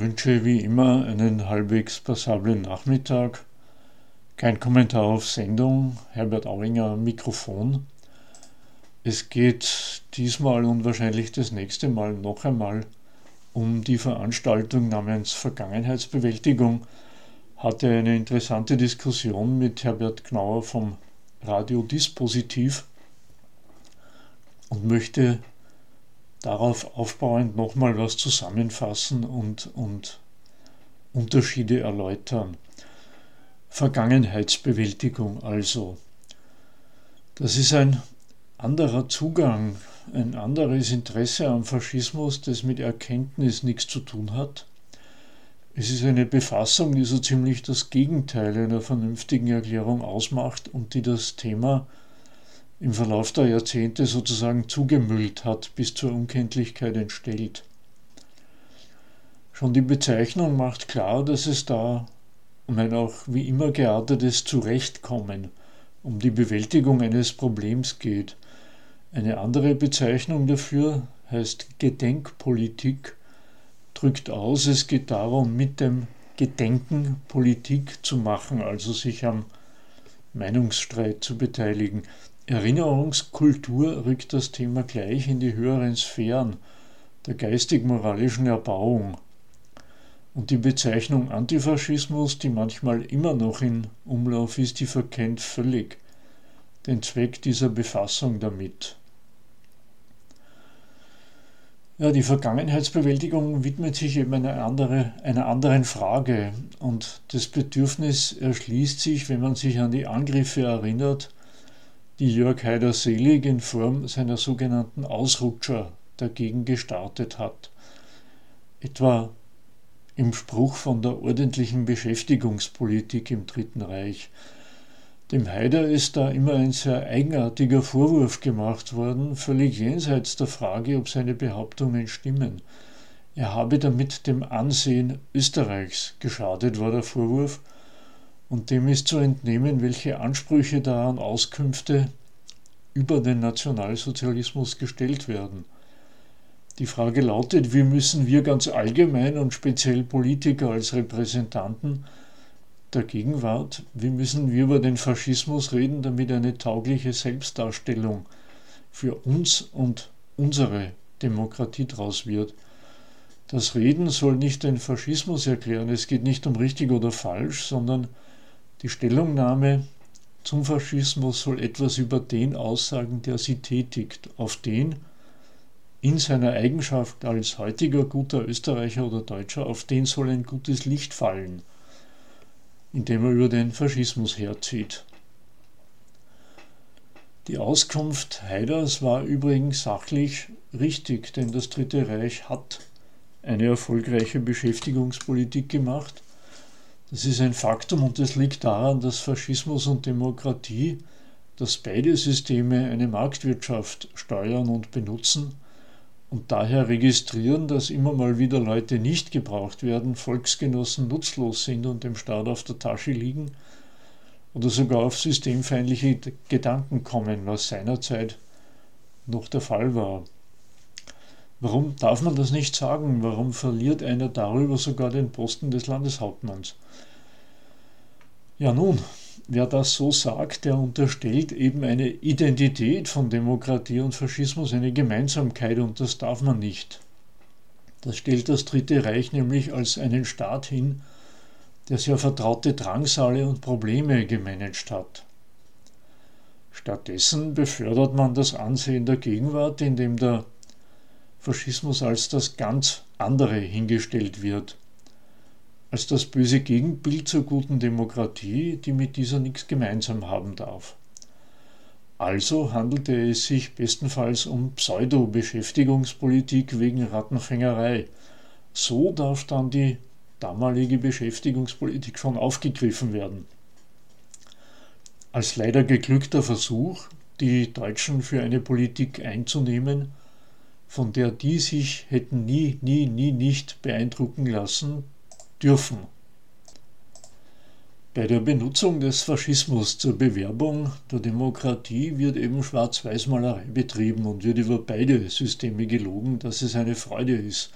Wünsche wie immer einen halbwegs passablen Nachmittag. Kein Kommentar auf Sendung, Herbert Auinger Mikrofon. Es geht diesmal und wahrscheinlich das nächste Mal noch einmal um die Veranstaltung namens Vergangenheitsbewältigung. Hatte eine interessante Diskussion mit Herbert Knauer vom Radio Dispositiv und möchte darauf aufbauend nochmal was zusammenfassen und, und Unterschiede erläutern. Vergangenheitsbewältigung also. Das ist ein anderer Zugang, ein anderes Interesse am Faschismus, das mit Erkenntnis nichts zu tun hat. Es ist eine Befassung, die so ziemlich das Gegenteil einer vernünftigen Erklärung ausmacht und die das Thema im Verlauf der Jahrzehnte sozusagen zugemüllt hat, bis zur Unkenntlichkeit entstellt. Schon die Bezeichnung macht klar, dass es da um ein auch wie immer geartetes Zurechtkommen, um die Bewältigung eines Problems geht. Eine andere Bezeichnung dafür heißt Gedenkpolitik, drückt aus, es geht darum, mit dem Gedenken Politik zu machen, also sich am Meinungsstreit zu beteiligen. Erinnerungskultur rückt das Thema gleich in die höheren Sphären der geistig-moralischen Erbauung. Und die Bezeichnung Antifaschismus, die manchmal immer noch in Umlauf ist, die verkennt völlig den Zweck dieser Befassung damit. Ja, die Vergangenheitsbewältigung widmet sich eben einer, andere, einer anderen Frage und das Bedürfnis erschließt sich, wenn man sich an die Angriffe erinnert, die Jörg Haider-Selig in Form seiner sogenannten Ausrutscher dagegen gestartet hat. Etwa im Spruch von der ordentlichen Beschäftigungspolitik im Dritten Reich. Dem Haider ist da immer ein sehr eigenartiger Vorwurf gemacht worden, völlig jenseits der Frage, ob seine Behauptungen stimmen. Er habe damit dem Ansehen Österreichs geschadet, war der Vorwurf, und dem ist zu entnehmen, welche Ansprüche da an Auskünfte über den Nationalsozialismus gestellt werden. Die Frage lautet, wie müssen wir ganz allgemein und speziell Politiker als Repräsentanten der Gegenwart, wie müssen wir über den Faschismus reden, damit eine taugliche Selbstdarstellung für uns und unsere Demokratie daraus wird. Das Reden soll nicht den Faschismus erklären, es geht nicht um richtig oder falsch, sondern die Stellungnahme zum Faschismus soll etwas über den aussagen, der sie tätigt, auf den in seiner Eigenschaft als heutiger guter Österreicher oder Deutscher, auf den soll ein gutes Licht fallen, indem er über den Faschismus herzieht. Die Auskunft Haiders war übrigens sachlich richtig, denn das Dritte Reich hat eine erfolgreiche Beschäftigungspolitik gemacht das ist ein Faktum und das liegt daran, dass Faschismus und Demokratie, dass beide Systeme eine Marktwirtschaft steuern und benutzen und daher registrieren, dass immer mal wieder Leute nicht gebraucht werden, Volksgenossen nutzlos sind und dem Staat auf der Tasche liegen oder sogar auf systemfeindliche Gedanken kommen, was seinerzeit noch der Fall war. Warum darf man das nicht sagen? Warum verliert einer darüber sogar den Posten des Landeshauptmanns? Ja nun, wer das so sagt, der unterstellt eben eine Identität von Demokratie und Faschismus, eine Gemeinsamkeit und das darf man nicht. Das stellt das Dritte Reich nämlich als einen Staat hin, der sehr vertraute Drangsale und Probleme gemanagt hat. Stattdessen befördert man das Ansehen der Gegenwart, indem der Faschismus als das ganz andere hingestellt wird als das böse Gegenbild zur guten Demokratie, die mit dieser nichts gemeinsam haben darf. Also handelte es sich bestenfalls um Pseudo-Beschäftigungspolitik wegen Rattenfängerei. So darf dann die damalige Beschäftigungspolitik schon aufgegriffen werden. Als leider geglückter Versuch, die Deutschen für eine Politik einzunehmen, von der die sich hätten nie, nie, nie nicht beeindrucken lassen, dürfen. Bei der Benutzung des Faschismus zur Bewerbung der Demokratie wird eben Schwarz-Weiß-Malerei betrieben und wird über beide Systeme gelogen, dass es eine Freude ist,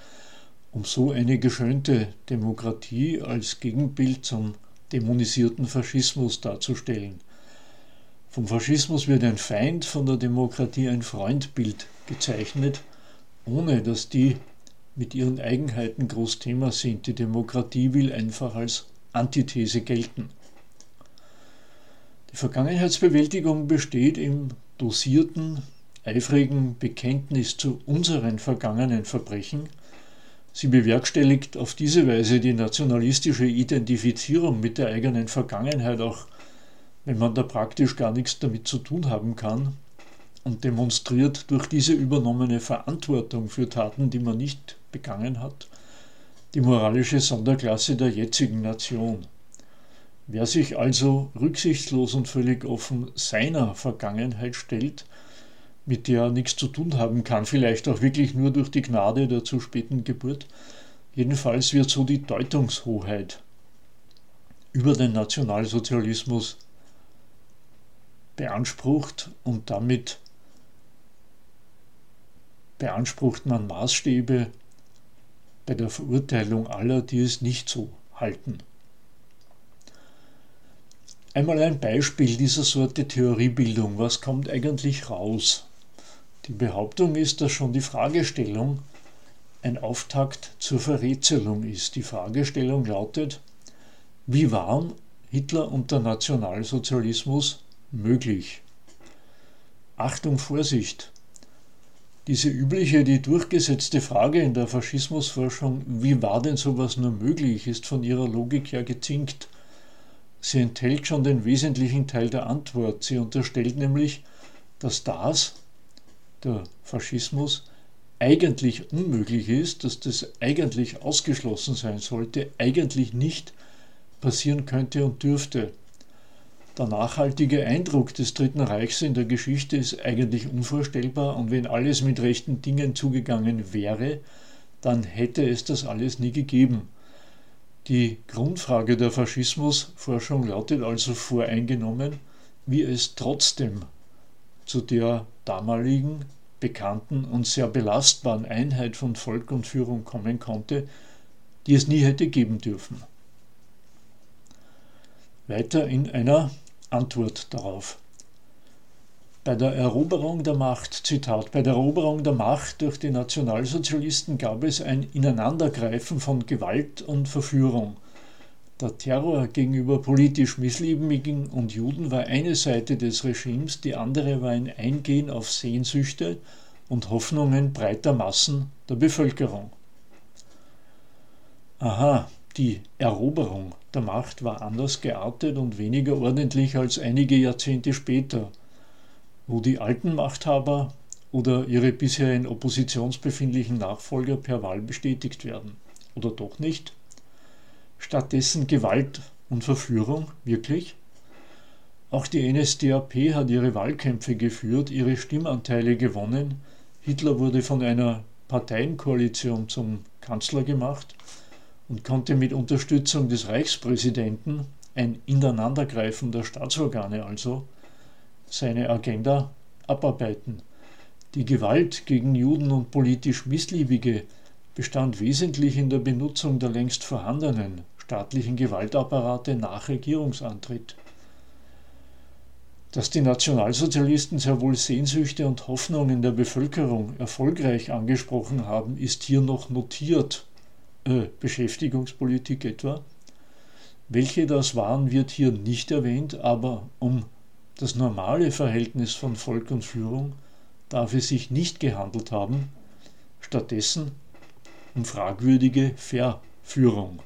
um so eine geschönte Demokratie als Gegenbild zum dämonisierten Faschismus darzustellen. Vom Faschismus wird ein Feind, von der Demokratie ein Freundbild gezeichnet, ohne dass die mit ihren Eigenheiten groß Thema sind. Die Demokratie will einfach als Antithese gelten. Die Vergangenheitsbewältigung besteht im dosierten, eifrigen Bekenntnis zu unseren vergangenen Verbrechen. Sie bewerkstelligt auf diese Weise die nationalistische Identifizierung mit der eigenen Vergangenheit, auch wenn man da praktisch gar nichts damit zu tun haben kann, und demonstriert durch diese übernommene Verantwortung für Taten, die man nicht begangen hat, die moralische Sonderklasse der jetzigen Nation. Wer sich also rücksichtslos und völlig offen seiner Vergangenheit stellt, mit der er nichts zu tun haben kann, vielleicht auch wirklich nur durch die Gnade der zu späten Geburt, jedenfalls wird so die Deutungshoheit über den Nationalsozialismus beansprucht und damit beansprucht man Maßstäbe bei der Verurteilung aller, die es nicht so halten. Einmal ein Beispiel dieser Sorte Theoriebildung. Was kommt eigentlich raus? Die Behauptung ist, dass schon die Fragestellung ein Auftakt zur Verrätselung ist. Die Fragestellung lautet, wie waren Hitler und der Nationalsozialismus möglich? Achtung, Vorsicht! Diese übliche, die durchgesetzte Frage in der Faschismusforschung, wie war denn sowas nur möglich, ist von ihrer Logik ja gezinkt. Sie enthält schon den wesentlichen Teil der Antwort. Sie unterstellt nämlich, dass das, der Faschismus, eigentlich unmöglich ist, dass das eigentlich ausgeschlossen sein sollte, eigentlich nicht passieren könnte und dürfte. Der nachhaltige Eindruck des Dritten Reichs in der Geschichte ist eigentlich unvorstellbar und wenn alles mit rechten Dingen zugegangen wäre, dann hätte es das alles nie gegeben. Die Grundfrage der Faschismusforschung lautet also voreingenommen, wie es trotzdem zu der damaligen bekannten und sehr belastbaren Einheit von Volk und Führung kommen konnte, die es nie hätte geben dürfen. Weiter in einer Antwort darauf. Bei der Eroberung der Macht, Zitat, bei der Eroberung der Macht durch die Nationalsozialisten gab es ein Ineinandergreifen von Gewalt und Verführung. Der Terror gegenüber politisch Missliebigen und Juden war eine Seite des Regimes, die andere war ein Eingehen auf Sehnsüchte und Hoffnungen breiter Massen der Bevölkerung. Aha, die Eroberung der Macht war anders geartet und weniger ordentlich als einige Jahrzehnte später wo die alten Machthaber oder ihre bisher in Opposition befindlichen Nachfolger per Wahl bestätigt werden. Oder doch nicht? Stattdessen Gewalt und Verführung, wirklich? Auch die NSDAP hat ihre Wahlkämpfe geführt, ihre Stimmanteile gewonnen. Hitler wurde von einer Parteienkoalition zum Kanzler gemacht und konnte mit Unterstützung des Reichspräsidenten, ein Ineinandergreifen der Staatsorgane also, seine Agenda abarbeiten. Die Gewalt gegen Juden und politisch Missliebige bestand wesentlich in der Benutzung der längst vorhandenen staatlichen Gewaltapparate nach Regierungsantritt. Dass die Nationalsozialisten sehr wohl Sehnsüchte und Hoffnungen der Bevölkerung erfolgreich angesprochen haben, ist hier noch notiert. Äh, Beschäftigungspolitik etwa. Welche das waren, wird hier nicht erwähnt, aber um das normale Verhältnis von Volk und Führung darf es sich nicht gehandelt haben, stattdessen um fragwürdige Verführung.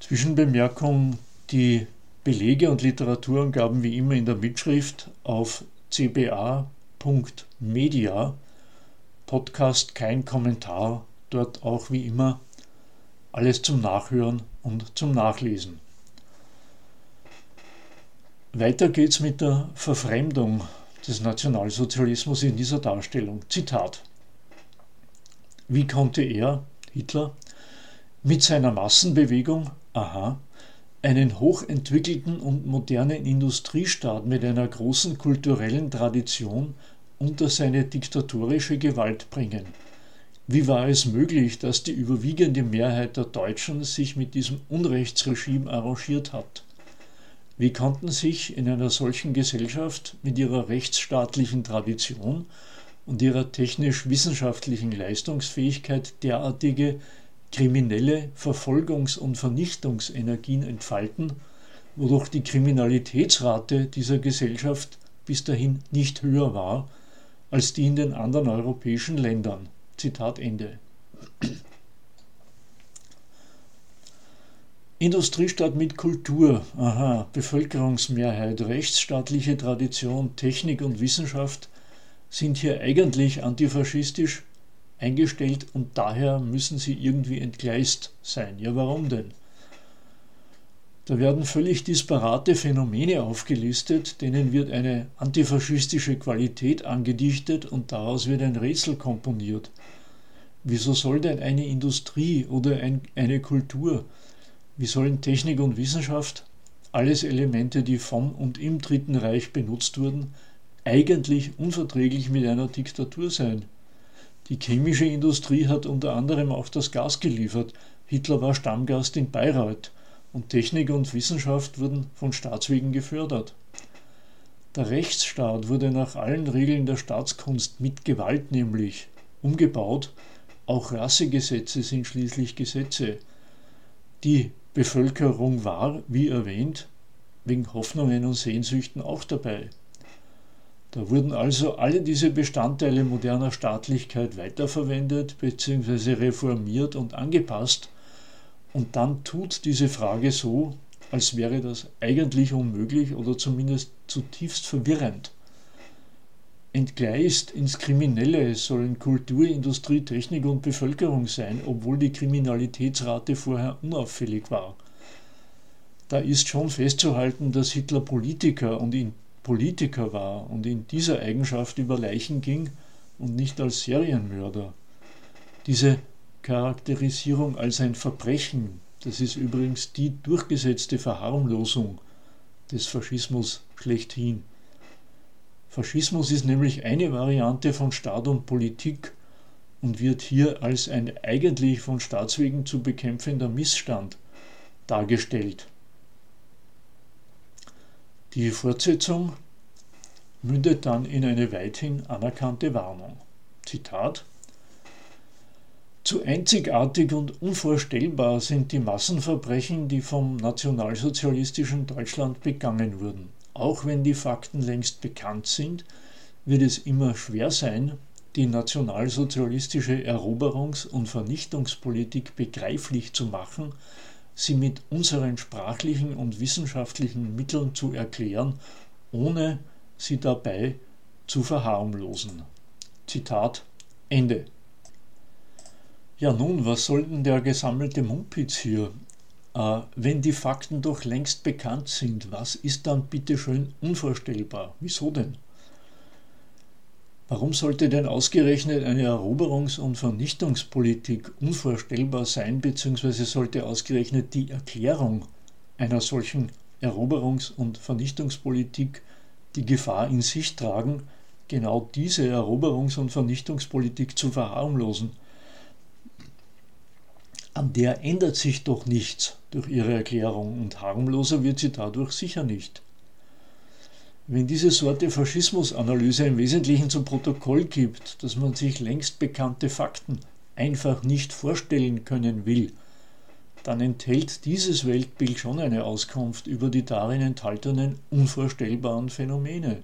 Zwischenbemerkung, die Belege und Literaturangaben wie immer in der Mitschrift auf cba.media. Podcast kein Kommentar, dort auch wie immer alles zum Nachhören und zum Nachlesen. Weiter geht's mit der Verfremdung des Nationalsozialismus in dieser Darstellung. Zitat. Wie konnte er, Hitler, mit seiner Massenbewegung, aha, einen hochentwickelten und modernen Industriestaat mit einer großen kulturellen Tradition unter seine diktatorische Gewalt bringen. Wie war es möglich, dass die überwiegende Mehrheit der Deutschen sich mit diesem Unrechtsregime arrangiert hat? Wie konnten sich in einer solchen Gesellschaft mit ihrer rechtsstaatlichen Tradition und ihrer technisch-wissenschaftlichen Leistungsfähigkeit derartige kriminelle Verfolgungs- und Vernichtungsenergien entfalten, wodurch die Kriminalitätsrate dieser Gesellschaft bis dahin nicht höher war als die in den anderen europäischen Ländern. Zitat Ende. Industriestadt mit Kultur, aha, Bevölkerungsmehrheit, rechtsstaatliche Tradition, Technik und Wissenschaft sind hier eigentlich antifaschistisch eingestellt und daher müssen sie irgendwie entgleist sein. Ja, warum denn? Da werden völlig disparate Phänomene aufgelistet, denen wird eine antifaschistische Qualität angedichtet und daraus wird ein Rätsel komponiert. Wieso soll denn eine Industrie oder ein, eine Kultur, wie sollen Technik und Wissenschaft, alles Elemente, die vom und im Dritten Reich benutzt wurden, eigentlich unverträglich mit einer Diktatur sein? Die chemische Industrie hat unter anderem auch das Gas geliefert. Hitler war Stammgast in Bayreuth und Technik und Wissenschaft wurden von Staatswegen gefördert. Der Rechtsstaat wurde nach allen Regeln der Staatskunst mit Gewalt nämlich umgebaut, auch Rassegesetze sind schließlich Gesetze. Die Bevölkerung war, wie erwähnt, wegen Hoffnungen und Sehnsüchten auch dabei. Da wurden also alle diese Bestandteile moderner Staatlichkeit weiterverwendet bzw. reformiert und angepasst, und dann tut diese Frage so, als wäre das eigentlich unmöglich oder zumindest zutiefst verwirrend. Entgleist ins Kriminelle sollen Kultur, Industrie, Technik und Bevölkerung sein, obwohl die Kriminalitätsrate vorher unauffällig war. Da ist schon festzuhalten, dass Hitler Politiker und in Politiker war und in dieser Eigenschaft über Leichen ging und nicht als Serienmörder. Diese Charakterisierung als ein Verbrechen, das ist übrigens die durchgesetzte Verharmlosung des Faschismus schlechthin. Faschismus ist nämlich eine Variante von Staat und Politik und wird hier als ein eigentlich von Staatswegen zu bekämpfender Missstand dargestellt. Die Fortsetzung mündet dann in eine weithin anerkannte Warnung. Zitat zu einzigartig und unvorstellbar sind die Massenverbrechen, die vom nationalsozialistischen Deutschland begangen wurden. Auch wenn die Fakten längst bekannt sind, wird es immer schwer sein, die nationalsozialistische Eroberungs- und Vernichtungspolitik begreiflich zu machen, sie mit unseren sprachlichen und wissenschaftlichen Mitteln zu erklären, ohne sie dabei zu verharmlosen. Zitat Ende. Ja nun, was soll denn der gesammelte Mumpitz hier? Äh, wenn die Fakten doch längst bekannt sind, was ist dann bitte schön unvorstellbar? Wieso denn? Warum sollte denn ausgerechnet eine Eroberungs- und Vernichtungspolitik unvorstellbar sein, beziehungsweise sollte ausgerechnet die Erklärung einer solchen Eroberungs- und Vernichtungspolitik die Gefahr in sich tragen, genau diese Eroberungs- und Vernichtungspolitik zu verharmlosen? An der ändert sich doch nichts durch ihre Erklärung und harmloser wird sie dadurch sicher nicht. Wenn diese Sorte Faschismusanalyse im Wesentlichen zu Protokoll gibt, dass man sich längst bekannte Fakten einfach nicht vorstellen können will, dann enthält dieses Weltbild schon eine Auskunft über die darin enthaltenen unvorstellbaren Phänomene.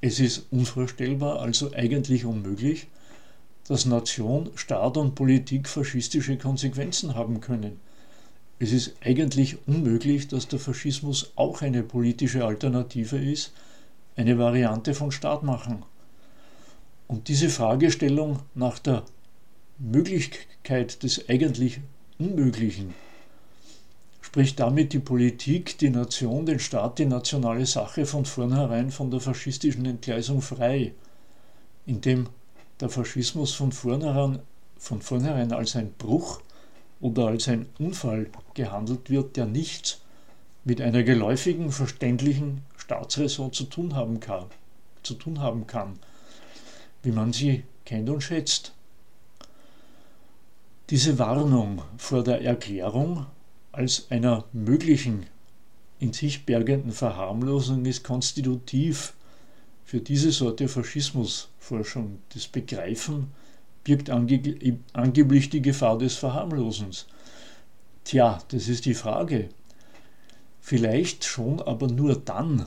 Es ist unvorstellbar, also eigentlich unmöglich, dass Nation, Staat und Politik faschistische Konsequenzen haben können. Es ist eigentlich unmöglich, dass der Faschismus auch eine politische Alternative ist, eine Variante von Staat machen. Und diese Fragestellung nach der Möglichkeit des eigentlich Unmöglichen spricht damit die Politik, die Nation, den Staat, die nationale Sache von vornherein von der faschistischen Entgleisung frei, indem der Faschismus von vornherein, von vornherein als ein Bruch oder als ein Unfall gehandelt wird, der nichts mit einer geläufigen, verständlichen Staatsräson zu tun haben kann. Zu tun haben kann. wie man sie kennt und schätzt. Diese Warnung vor der Erklärung als einer möglichen in sich bergenden Verharmlosung ist konstitutiv für diese Sorte Faschismusforschung. Das Begreifen birgt ange angeblich die Gefahr des Verharmlosens. Tja, das ist die Frage. Vielleicht schon, aber nur dann,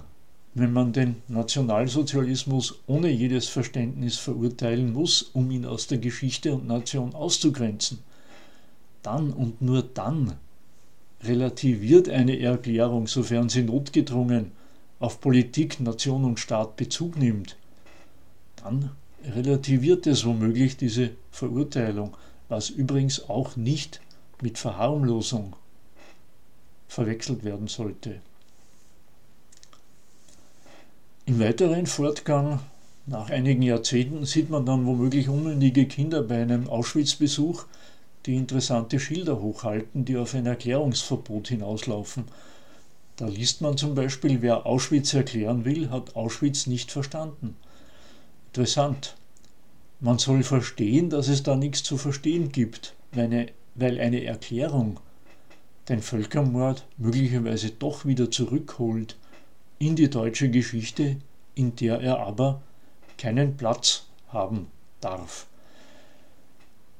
wenn man den Nationalsozialismus ohne jedes Verständnis verurteilen muss, um ihn aus der Geschichte und Nation auszugrenzen. Dann und nur dann relativiert eine Erklärung, sofern sie notgedrungen auf Politik, Nation und Staat Bezug nimmt, dann relativiert es womöglich diese Verurteilung, was übrigens auch nicht mit Verharmlosung verwechselt werden sollte. Im weiteren Fortgang, nach einigen Jahrzehnten, sieht man dann womöglich unmündige Kinder bei einem Auschwitz-Besuch, die interessante Schilder hochhalten, die auf ein Erklärungsverbot hinauslaufen. Da liest man zum Beispiel, wer Auschwitz erklären will, hat Auschwitz nicht verstanden. Interessant. Man soll verstehen, dass es da nichts zu verstehen gibt, weil eine, weil eine Erklärung den Völkermord möglicherweise doch wieder zurückholt in die deutsche Geschichte, in der er aber keinen Platz haben darf.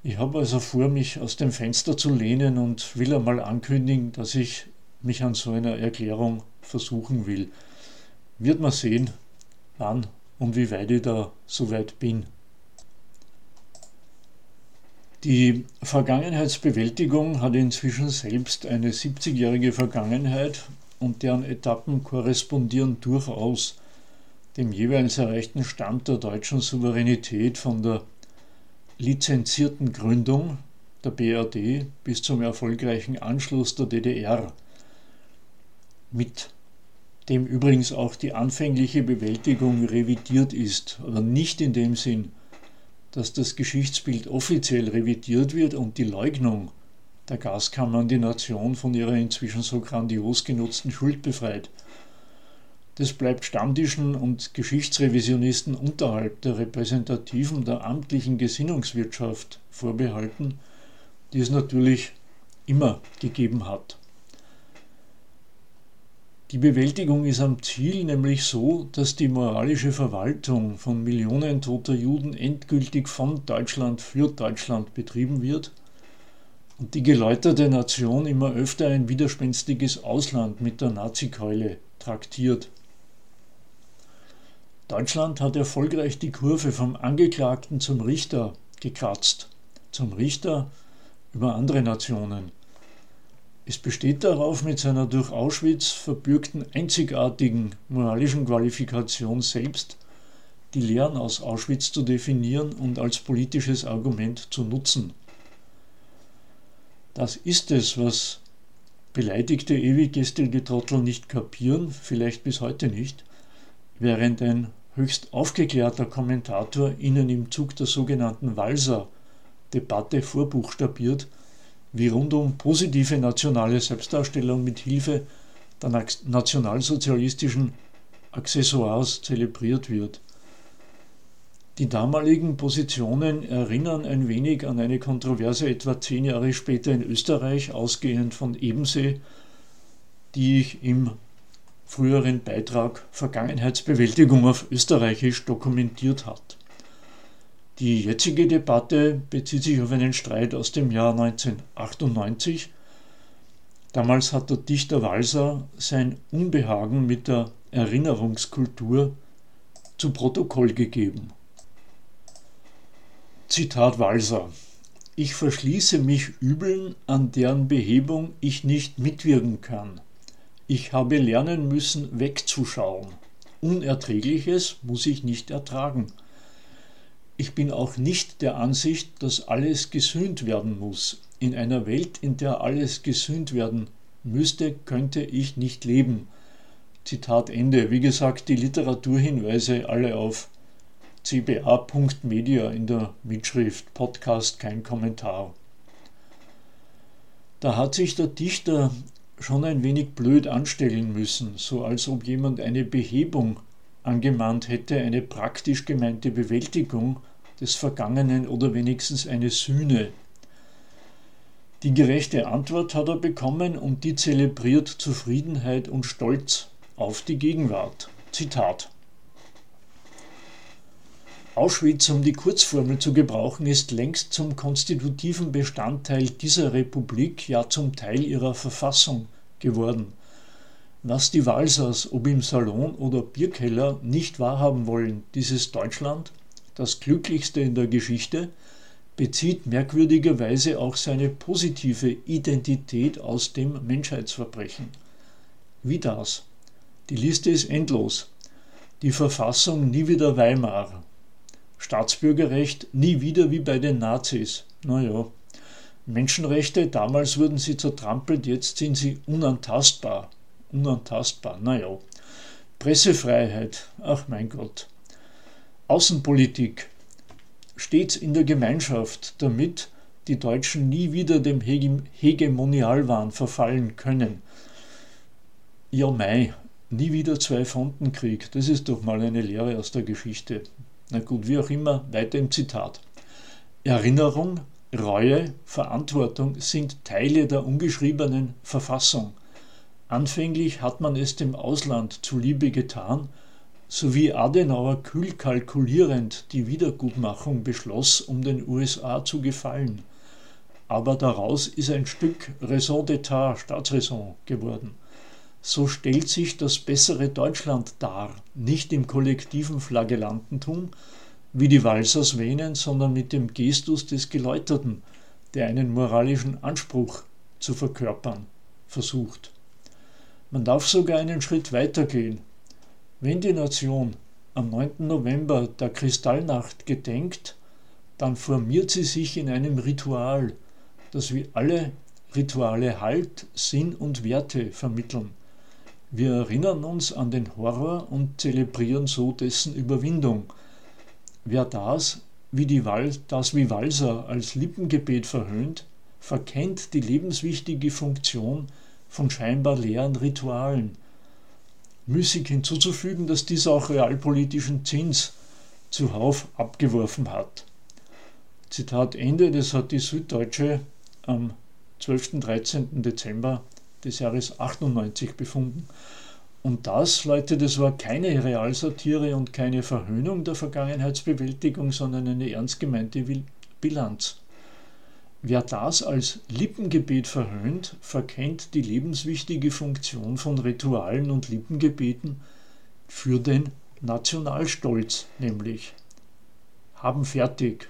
Ich habe also vor, mich aus dem Fenster zu lehnen und will einmal ankündigen, dass ich mich an so einer Erklärung versuchen will. Wird man sehen, wann und wie weit ich da so weit bin. Die Vergangenheitsbewältigung hat inzwischen selbst eine 70-jährige Vergangenheit und deren Etappen korrespondieren durchaus dem jeweils erreichten Stand der deutschen Souveränität von der lizenzierten Gründung der BRD bis zum erfolgreichen Anschluss der DDR, mit dem übrigens auch die anfängliche Bewältigung revidiert ist, aber nicht in dem Sinn, dass das Geschichtsbild offiziell revidiert wird und die Leugnung der Gaskammern die Nation von ihrer inzwischen so grandios genutzten Schuld befreit. Das bleibt Stammtischen und Geschichtsrevisionisten unterhalb der repräsentativen, der amtlichen Gesinnungswirtschaft vorbehalten, die es natürlich immer gegeben hat. Die Bewältigung ist am Ziel nämlich so, dass die moralische Verwaltung von Millionen toter Juden endgültig von Deutschland für Deutschland betrieben wird – und die geläuterte Nation immer öfter ein widerspenstiges Ausland mit der Nazikeule traktiert. Deutschland hat erfolgreich die Kurve vom Angeklagten zum Richter gekratzt, zum Richter über andere Nationen. Es besteht darauf, mit seiner durch Auschwitz verbürgten einzigartigen moralischen Qualifikation selbst die Lehren aus Auschwitz zu definieren und als politisches Argument zu nutzen. Das ist es, was beleidigte ewiggestrige Trottel nicht kapieren, vielleicht bis heute nicht, während ein höchst aufgeklärter Kommentator ihnen im Zug der sogenannten Walser-Debatte vorbuchstabiert, wie rundum positive nationale Selbstdarstellung mit Hilfe der nationalsozialistischen Accessoires zelebriert wird. Die damaligen Positionen erinnern ein wenig an eine Kontroverse etwa zehn Jahre später in Österreich, ausgehend von Ebensee, die ich im früheren Beitrag Vergangenheitsbewältigung auf Österreichisch dokumentiert hat. Die jetzige Debatte bezieht sich auf einen Streit aus dem Jahr 1998. Damals hat der Dichter Walser sein Unbehagen mit der Erinnerungskultur zu Protokoll gegeben. Zitat Walser Ich verschließe mich Übeln, an deren Behebung ich nicht mitwirken kann. Ich habe lernen müssen, wegzuschauen. Unerträgliches muss ich nicht ertragen. Ich bin auch nicht der Ansicht, dass alles gesühnt werden muss. In einer Welt, in der alles gesühnt werden müsste, könnte ich nicht leben. Zitat Ende. Wie gesagt, die Literaturhinweise alle auf cba.media in der Mitschrift Podcast kein Kommentar. Da hat sich der Dichter schon ein wenig blöd anstellen müssen, so als ob jemand eine Behebung angemahnt hätte, eine praktisch gemeinte Bewältigung des Vergangenen oder wenigstens eine Sühne. Die gerechte Antwort hat er bekommen und die zelebriert Zufriedenheit und Stolz auf die Gegenwart. Zitat. Auschwitz, um die Kurzformel zu gebrauchen, ist längst zum konstitutiven Bestandteil dieser Republik, ja zum Teil ihrer Verfassung geworden. Was die Walsers, ob im Salon oder Bierkeller, nicht wahrhaben wollen, dieses Deutschland, das glücklichste in der Geschichte, bezieht merkwürdigerweise auch seine positive Identität aus dem Menschheitsverbrechen. Wie das? Die Liste ist endlos. Die Verfassung nie wieder Weimar, Staatsbürgerrecht nie wieder wie bei den Nazis. Naja. Menschenrechte, damals wurden sie zertrampelt, jetzt sind sie unantastbar. Unantastbar, naja. Pressefreiheit, ach mein Gott. Außenpolitik, stets in der Gemeinschaft, damit die Deutschen nie wieder dem Hegemonialwahn verfallen können. Ja, Mai, nie wieder Zwei-Fronten-Krieg, das ist doch mal eine Lehre aus der Geschichte. Na gut, wie auch immer, weiter im Zitat. Erinnerung, Reue, Verantwortung sind Teile der ungeschriebenen Verfassung. Anfänglich hat man es dem Ausland zuliebe getan, sowie Adenauer kühl kalkulierend die Wiedergutmachung beschloss, um den USA zu gefallen. Aber daraus ist ein Stück Raison d'État, Staatsräson geworden. So stellt sich das bessere Deutschland dar, nicht im kollektiven Flagellantentum, wie die Walsers wähnen, sondern mit dem Gestus des Geläuterten, der einen moralischen Anspruch zu verkörpern versucht. Man darf sogar einen Schritt weiter gehen. Wenn die Nation am 9. November der Kristallnacht gedenkt, dann formiert sie sich in einem Ritual, das wie alle Rituale Halt, Sinn und Werte vermitteln. Wir erinnern uns an den Horror und zelebrieren so dessen Überwindung. Wer das wie, die Wal das wie Walser als Lippengebet verhöhnt, verkennt die lebenswichtige Funktion von scheinbar leeren Ritualen. Müßig hinzuzufügen, dass dies auch realpolitischen Zins zuhauf abgeworfen hat. Zitat Ende, das hat die Süddeutsche am 12. 13. Dezember des Jahres 98 befunden. Und das, Leute, das war keine Realsatire und keine Verhöhnung der Vergangenheitsbewältigung, sondern eine ernst gemeinte Bilanz. Wer das als Lippengebet verhöhnt, verkennt die lebenswichtige Funktion von Ritualen und Lippengebeten für den Nationalstolz nämlich. Haben fertig.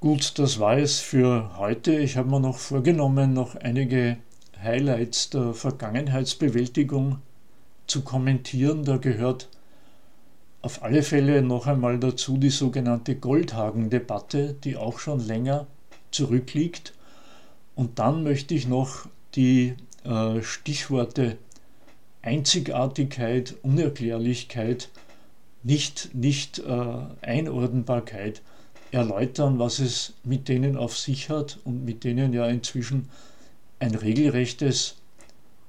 Gut, das war es für heute. Ich habe mir noch vorgenommen, noch einige Highlights der Vergangenheitsbewältigung zu kommentieren. Da gehört auf alle Fälle noch einmal dazu die sogenannte Goldhagen-Debatte, die auch schon länger zurückliegt. Und dann möchte ich noch die äh, Stichworte Einzigartigkeit, Unerklärlichkeit, nicht, nicht äh, Einordnbarkeit erläutern, was es mit denen auf sich hat und mit denen ja inzwischen ein regelrechtes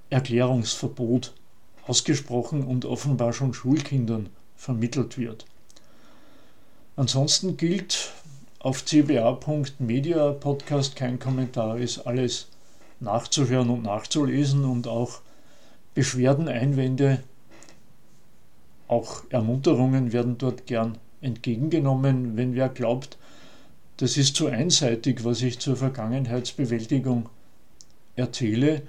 Erklärungsverbot ausgesprochen und offenbar schon Schulkindern vermittelt wird. Ansonsten gilt auf cba.media Podcast kein Kommentar, ist alles nachzuhören und nachzulesen und auch Beschwerden, Einwände, auch Ermunterungen werden dort gern entgegengenommen, wenn wer glaubt, das ist zu einseitig, was ich zur Vergangenheitsbewältigung erzähle,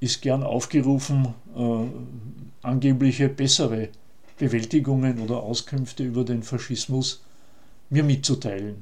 ist gern aufgerufen, äh, angebliche bessere Bewältigungen oder Auskünfte über den Faschismus mir mitzuteilen.